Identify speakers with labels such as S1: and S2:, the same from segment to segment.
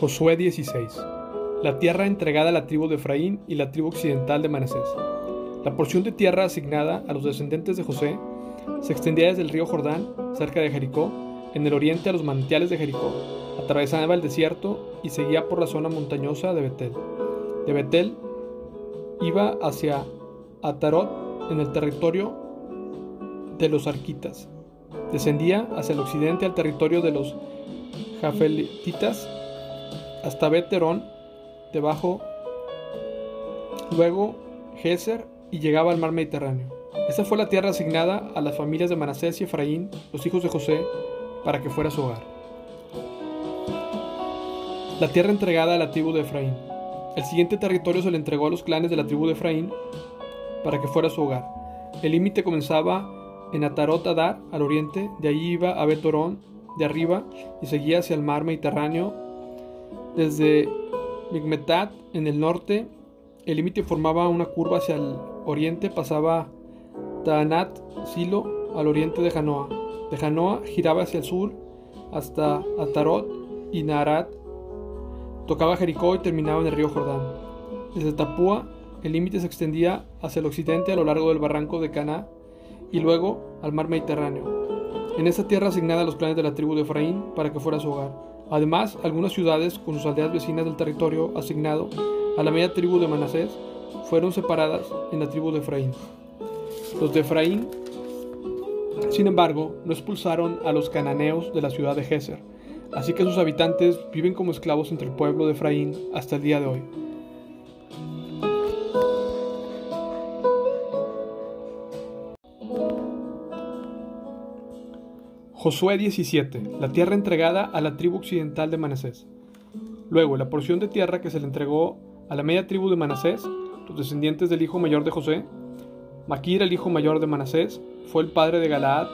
S1: Josué 16. La tierra entregada a la tribu de Efraín y la tribu occidental de Manasés. La porción de tierra asignada a los descendientes de José se extendía desde el río Jordán, cerca de Jericó, en el oriente a los manantiales de Jericó, atravesaba el desierto y seguía por la zona montañosa de Betel. De Betel iba hacia Atarot en el territorio de los arquitas. Descendía hacia el occidente al territorio de los jafelititas hasta Beterón, debajo, luego Geser y llegaba al mar Mediterráneo. Esa fue la tierra asignada a las familias de Manasés y Efraín, los hijos de José, para que fuera su hogar. La tierra entregada a la tribu de Efraín. El siguiente territorio se le entregó a los clanes de la tribu de Efraín para que fuera su hogar. El límite comenzaba en Atarot Adar, al oriente, de allí iba a Betorón, de arriba, y seguía hacia el mar Mediterráneo desde Migmetat en el norte, el límite formaba una curva hacia el oriente, pasaba Taanat Silo al oriente de Janoa. De Janoa giraba hacia el sur hasta Atarot y Naharat. Tocaba Jericó y terminaba en el río Jordán. Desde Tapúa, el límite se extendía hacia el occidente a lo largo del barranco de Caná y luego al mar Mediterráneo. En esa tierra asignada a los clanes de la tribu de Efraín para que fuera su hogar. Además, algunas ciudades con sus aldeas vecinas del territorio asignado a la media tribu de Manasés fueron separadas en la tribu de Efraín. Los de Efraín, sin embargo, no expulsaron a los cananeos de la ciudad de Geser, así que sus habitantes viven como esclavos entre el pueblo de Efraín hasta el día de hoy. Josué 17, la tierra entregada a la tribu occidental de Manasés. Luego, la porción de tierra que se le entregó a la media tribu de Manasés, los descendientes del hijo mayor de José. Maquir, el hijo mayor de Manasés, fue el padre de Galaad.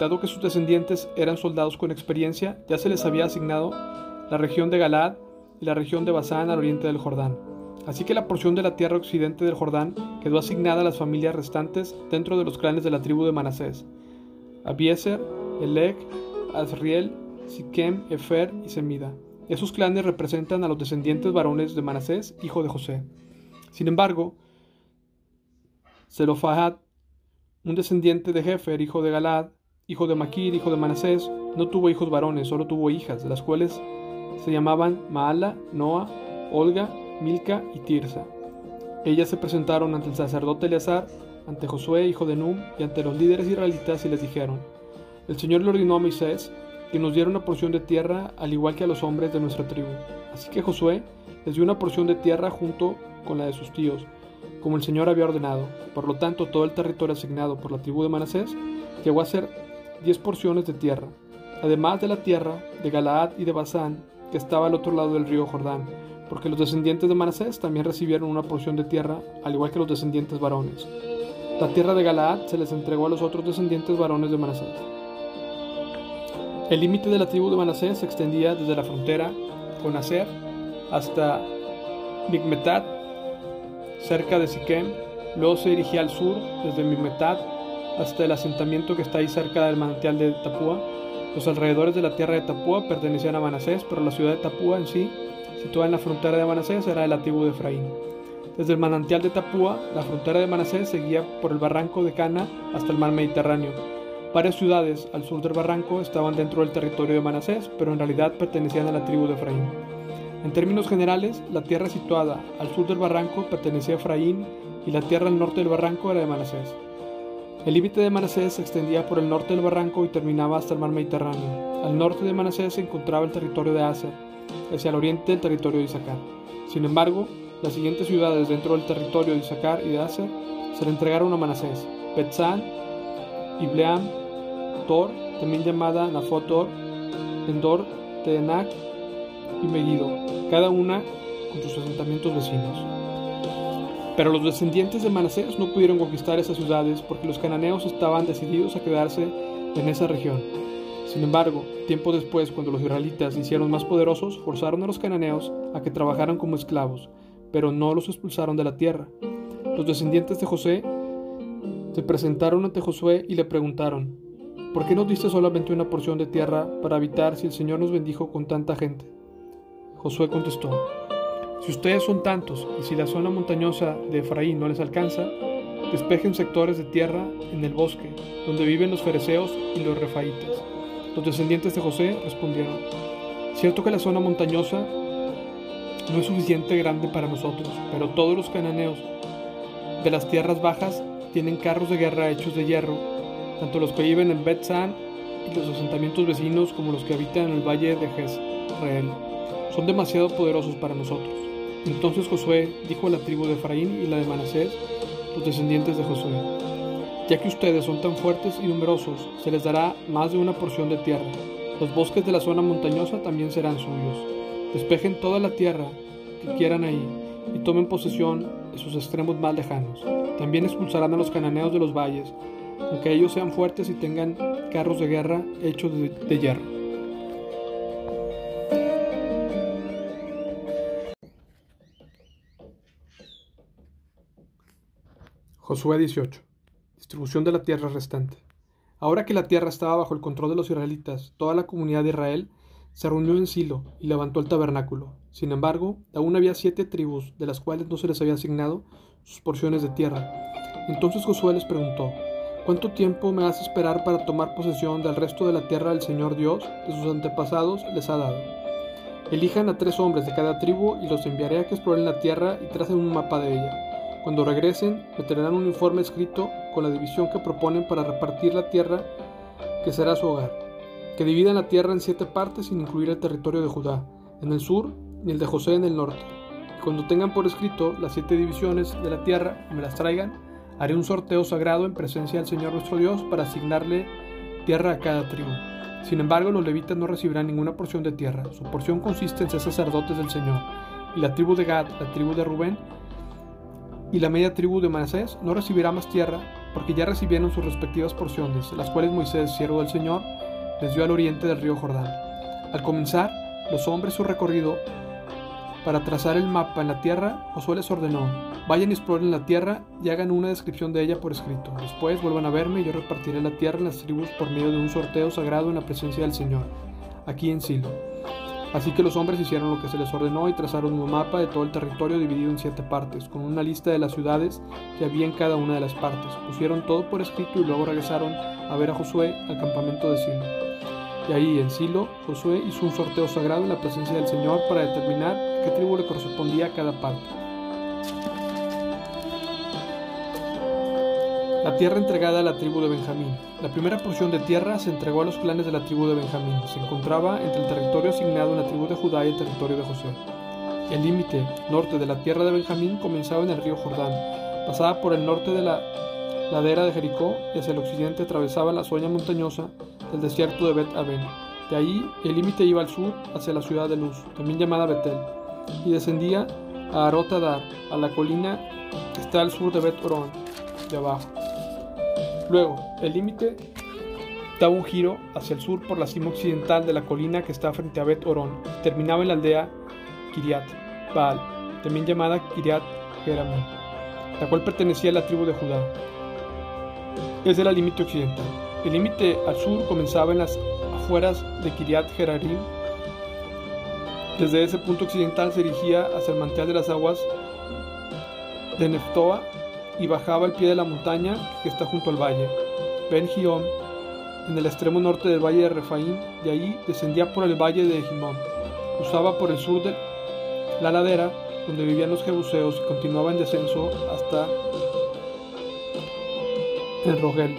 S1: Dado que sus descendientes eran soldados con experiencia, ya se les había asignado la región de Galaad y la región de Basán al oriente del Jordán. Así que la porción de la tierra occidente del Jordán quedó asignada a las familias restantes dentro de los clanes de la tribu de Manasés. Abieser, Elec, Azriel, Siquem, Efer y Semida. Esos clanes representan a los descendientes varones de Manasés, hijo de José. Sin embargo, Zelofahad, un descendiente de Jefer, hijo de Galad, hijo de Maquir, hijo de Manasés, no tuvo hijos varones, solo tuvo hijas, las cuales se llamaban Maala, Noa, Olga, Milca y Tirsa. Ellas se presentaron ante el sacerdote Eleazar, ante Josué, hijo de Num, y ante los líderes israelitas y les dijeron, el Señor le ordenó a Moisés que nos diera una porción de tierra al igual que a los hombres de nuestra tribu. Así que Josué les dio una porción de tierra junto con la de sus tíos, como el Señor había ordenado. Por lo tanto, todo el territorio asignado por la tribu de Manasés llegó a ser diez porciones de tierra, además de la tierra de Galaad y de Basán, que estaba al otro lado del río Jordán, porque los descendientes de Manasés también recibieron una porción de tierra, al igual que los descendientes varones. La tierra de Galaad se les entregó a los otros descendientes varones de Manasés. El límite de la tribu de Manasés se extendía desde la frontera con Aser hasta Migmetat, cerca de Siquem. Luego se dirigía al sur desde Migmetat hasta el asentamiento que está ahí cerca del manantial de Tapúa. Los alrededores de la tierra de Tapúa pertenecían a Manasés, pero la ciudad de Tapúa en sí, situada en la frontera de Manasés, era de la tribu de Efraín. Desde el manantial de Tapúa, la frontera de Manasés seguía por el barranco de Cana hasta el mar Mediterráneo Varias ciudades al sur del barranco estaban dentro del territorio de Manasés, pero en realidad pertenecían a la tribu de Efraín. En términos generales, la tierra situada al sur del barranco pertenecía a Efraín y la tierra al norte del barranco era de Manasés. El límite de Manasés se extendía por el norte del barranco y terminaba hasta el mar Mediterráneo. Al norte de Manasés se encontraba el territorio de Aser, hacia el oriente el territorio de Isaacar. Sin embargo, las siguientes ciudades dentro del territorio de Isaacar y de Aser se le entregaron a Manasés: Betzán, Ibleam, También llamada Nafotor, Endor, Tenac y Megiddo, cada una con sus asentamientos vecinos. Pero los descendientes de Manasés no pudieron conquistar esas ciudades porque los cananeos estaban decididos a quedarse en esa región. Sin embargo, tiempo después, cuando los israelitas se hicieron más poderosos, forzaron a los cananeos a que trabajaran como esclavos, pero no los expulsaron de la tierra. Los descendientes de José se presentaron ante Josué y le preguntaron, ¿Por qué nos diste solamente una porción de tierra para habitar si el Señor nos bendijo con tanta gente? Josué contestó, si ustedes son tantos y si la zona montañosa de Efraín no les alcanza, despejen sectores de tierra en el bosque, donde viven los fereceos y los refaitas. Los descendientes de José respondieron, cierto que la zona montañosa no es suficiente grande para nosotros, pero todos los cananeos de las tierras bajas tienen carros de guerra hechos de hierro, tanto los que viven en Bet-San y los asentamientos vecinos como los que habitan en el valle de Jezreel. Son demasiado poderosos para nosotros. Entonces Josué dijo a la tribu de Efraín y la de Manasés, los descendientes de Josué, ya que ustedes son tan fuertes y numerosos, se les dará más de una porción de tierra. Los bosques de la zona montañosa también serán suyos. Despejen toda la tierra que quieran ahí y tomen posesión de sus extremos más lejanos. También expulsarán a los cananeos de los valles, aunque ellos sean fuertes y tengan carros de guerra hechos de, hierro. Josué 18. Distribución de la tierra restante. Ahora que la tierra estaba bajo el control de los israelitas, toda la comunidad de Israel se reunió en Silo y levantó el tabernáculo. Sin embargo, aún había siete tribus, de las cuales no se les había asignado sus porciones de tierra. Entonces Josué les preguntó, ¿Cuánto tiempo me hace esperar para tomar posesión del resto de la tierra del Señor Dios de sus antepasados les ha dado? Elijan a tres hombres de cada tribu y los enviaré a que exploren la tierra y tracen un mapa de ella. Cuando regresen, me traerán un informe escrito con la división que proponen para repartir la tierra que será su hogar. Que dividan la tierra en siete partes sin incluir el territorio de Judá, en el sur y el de José en el norte. Y cuando tengan por escrito las siete divisiones de la tierra me las traigan, haré un sorteo sagrado en presencia del Señor nuestro Dios para asignarle tierra a cada tribu. Sin embargo, los levitas no recibirán ninguna porción de tierra. Su porción consiste en ser sacerdotes del Señor. Y la tribu de Gad, la tribu de Rubén y la media tribu de Manasés no recibirá más tierra, porque ya recibieron sus respectivas porciones, las cuales Moisés, siervo del Señor, les dio al oriente del río Jordán. Al comenzar los hombres su recorrido para trazar el mapa en la tierra, Josué les ordenó, vayan y exploren la tierra y hagan una descripción de ella por escrito. Después vuelvan a verme y yo repartiré la tierra en las tribus por medio de un sorteo sagrado en la presencia del Señor, aquí en Silo. Así que los hombres hicieron lo que se les ordenó y trazaron un mapa de todo el territorio dividido en siete partes, con una lista de las ciudades que había en cada una de las partes. Pusieron todo por escrito y luego regresaron a ver a Josué al campamento de Silo. Y ahí en Silo, Josué hizo un sorteo sagrado en la presencia del Señor para determinar qué tribu le correspondía a cada parte. La tierra entregada a la tribu de Benjamín. La primera porción de tierra se entregó a los clanes de la tribu de Benjamín. Se encontraba entre el territorio asignado en la tribu de Judá y el territorio de José. El límite norte de la tierra de Benjamín comenzaba en el río Jordán, pasaba por el norte de la ladera de Jericó y hacia el occidente atravesaba la soña montañosa del desierto de Bet Aben. De ahí el límite iba al sur hacia la ciudad de Luz, también llamada Betel, y descendía a Arotadar, a la colina que está al sur de Bet Orón, de abajo. Luego, el límite daba un giro hacia el sur por la cima occidental de la colina que está frente a Bet Orón terminaba en la aldea Kiriat Baal, también llamada Kiriat Jeramim, la cual pertenecía a la tribu de Judá. Es el límite occidental. El límite al sur comenzaba en las afueras de Kiriat Jearim. Desde ese punto occidental se dirigía hacia el mantel de las aguas de Neftoa y bajaba al pie de la montaña que está junto al valle. Ben Gion, en el extremo norte del valle de Refaín, de ahí descendía por el valle de Jimón, cruzaba por el sur de la ladera donde vivían los jebuseos y continuaba en descenso hasta En Rogel.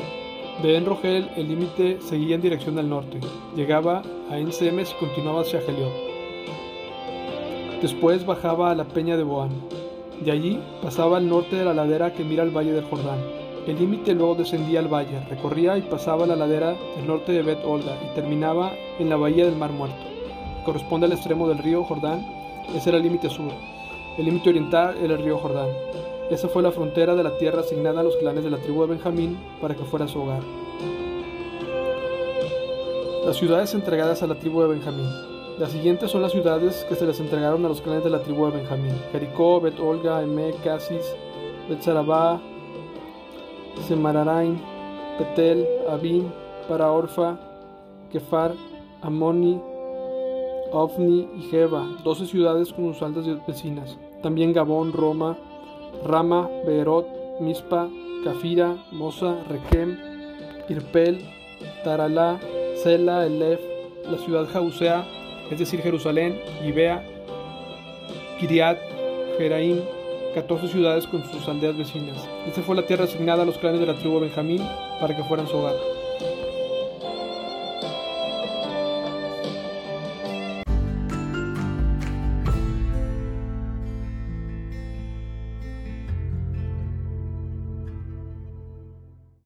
S1: De En Rogel el límite seguía en dirección al norte, llegaba a En Semes y continuaba hacia Geliot. Después bajaba a la peña de Boán, de allí pasaba al norte de la ladera que mira al valle del Jordán. El límite luego descendía al valle, recorría y pasaba la ladera del norte de Bet Olda y terminaba en la bahía del Mar Muerto. Corresponde al extremo del río Jordán, ese era el límite sur. El límite oriental era el río Jordán. Esa fue la frontera de la tierra asignada a los clanes de la tribu de Benjamín para que fuera su hogar. Las ciudades entregadas a la tribu de Benjamín. Las siguientes son las ciudades que se les entregaron a los clanes de la tribu de Benjamín: Jericó, Bet Olga, Eme, Casis, Bet Sarabá, Semararain, Petel, Abin, Paraorfa, Kefar, Amoni, Ofni y Jeba, doce ciudades con sus aldeas vecinas. También Gabón, Roma, Rama, Beerot, Mispa, Cafira, Mosa, Requem, Irpel, Taralá, Sela, Elef, la ciudad Jausea, es decir, Jerusalén, Gibea, Kiriat, Jeraim, 14 ciudades con sus aldeas vecinas. Esta fue la tierra asignada a los clanes de la tribu Benjamín para que fueran su hogar.